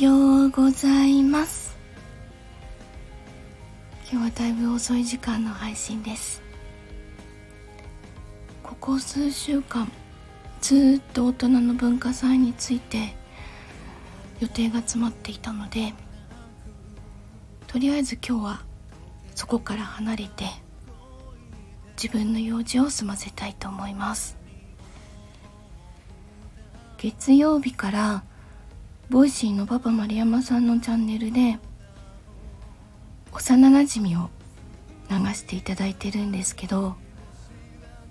ようございます。今日はだいぶ遅い時間の配信です。ここ数週間ずっと大人の文化祭について予定が詰まっていたのでとりあえず今日はそこから離れて自分の用事を済ませたいと思います。月曜日からボイシーのパパ丸山さんのチャンネルで幼なじみを流していただいてるんですけど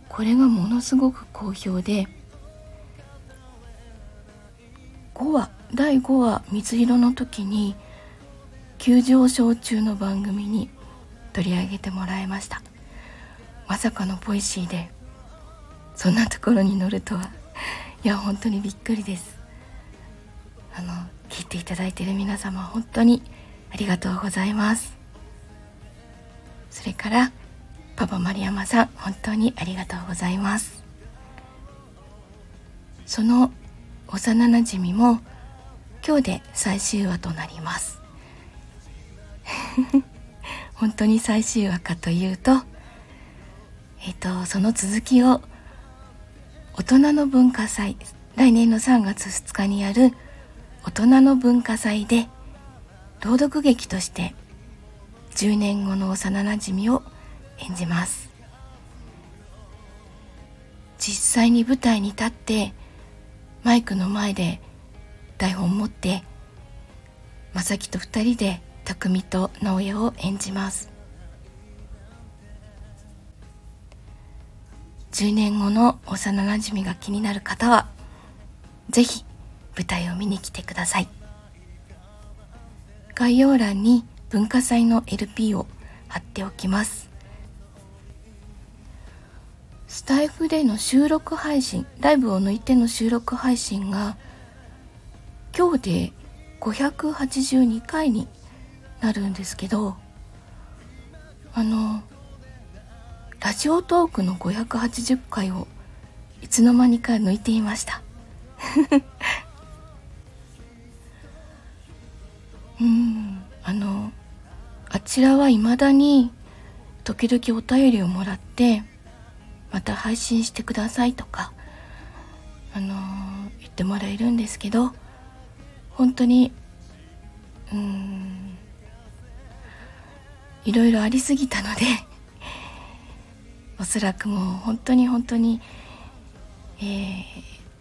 これがものすごく好評で5話第5話水色の時に急上昇中の番組に取り上げてもらいました。まさかのボイシーでそんなところに乗るとは。いや本当にびっくりです。聞いていただいている皆様本当にありがとうございます。それからパパ丸山さん本当にありがとうございます。その幼なじみも今日で最終話となります。本当に最終話かというとえっ、ー、とその続きを大人の文化祭来年の3月2日にある大人の文化祭で朗読劇として10年後の幼なじみを演じます。実際に舞台に立ってマイクの前で台本を持って正樹と2人で匠と直哉を演じます。10年後の幼なじみが気になる方は是非舞台を見に来てください。概要欄に文化祭の LP を貼っておきます。スタイフでの収録配信ライブを抜いての収録配信が今日で582回になるんですけどあのラジオトークの580回をいつの間にか抜いていました。ちらは未だに時々お便りをもらってまた配信してくださいとかあの言ってもらえるんですけど本当にうんいろいろありすぎたので おそらくもう本当に本当に、えー、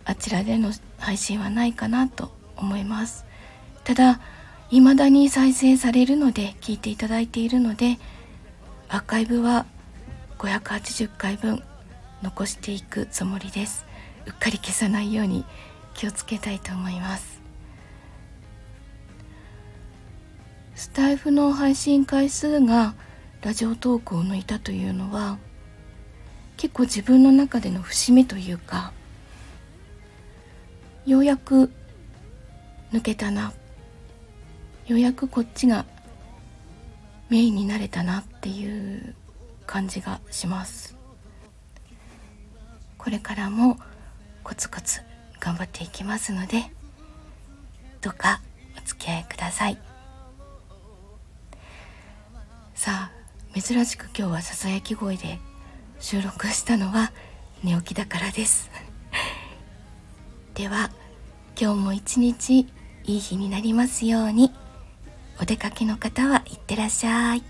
あちらでの配信はないかなと思います。ただ未だに再生されるので聞いていただいているのでアーカイブは580回分残していくつもりです。うっかり消さないように気をつけたいと思います。スタイフの配信回数がラジオトークを抜いたというのは結構自分の中での節目というかようやく抜けたな。ようやくこっちがメインになれたなっていう感じがします。これからもコツコツ頑張っていきますのでどうかお付き合いください。さあ珍しく今日はささやき声で収録したのは寝起きだからです。では今日も一日いい日になりますように。お出かけの方はいってらっしゃい。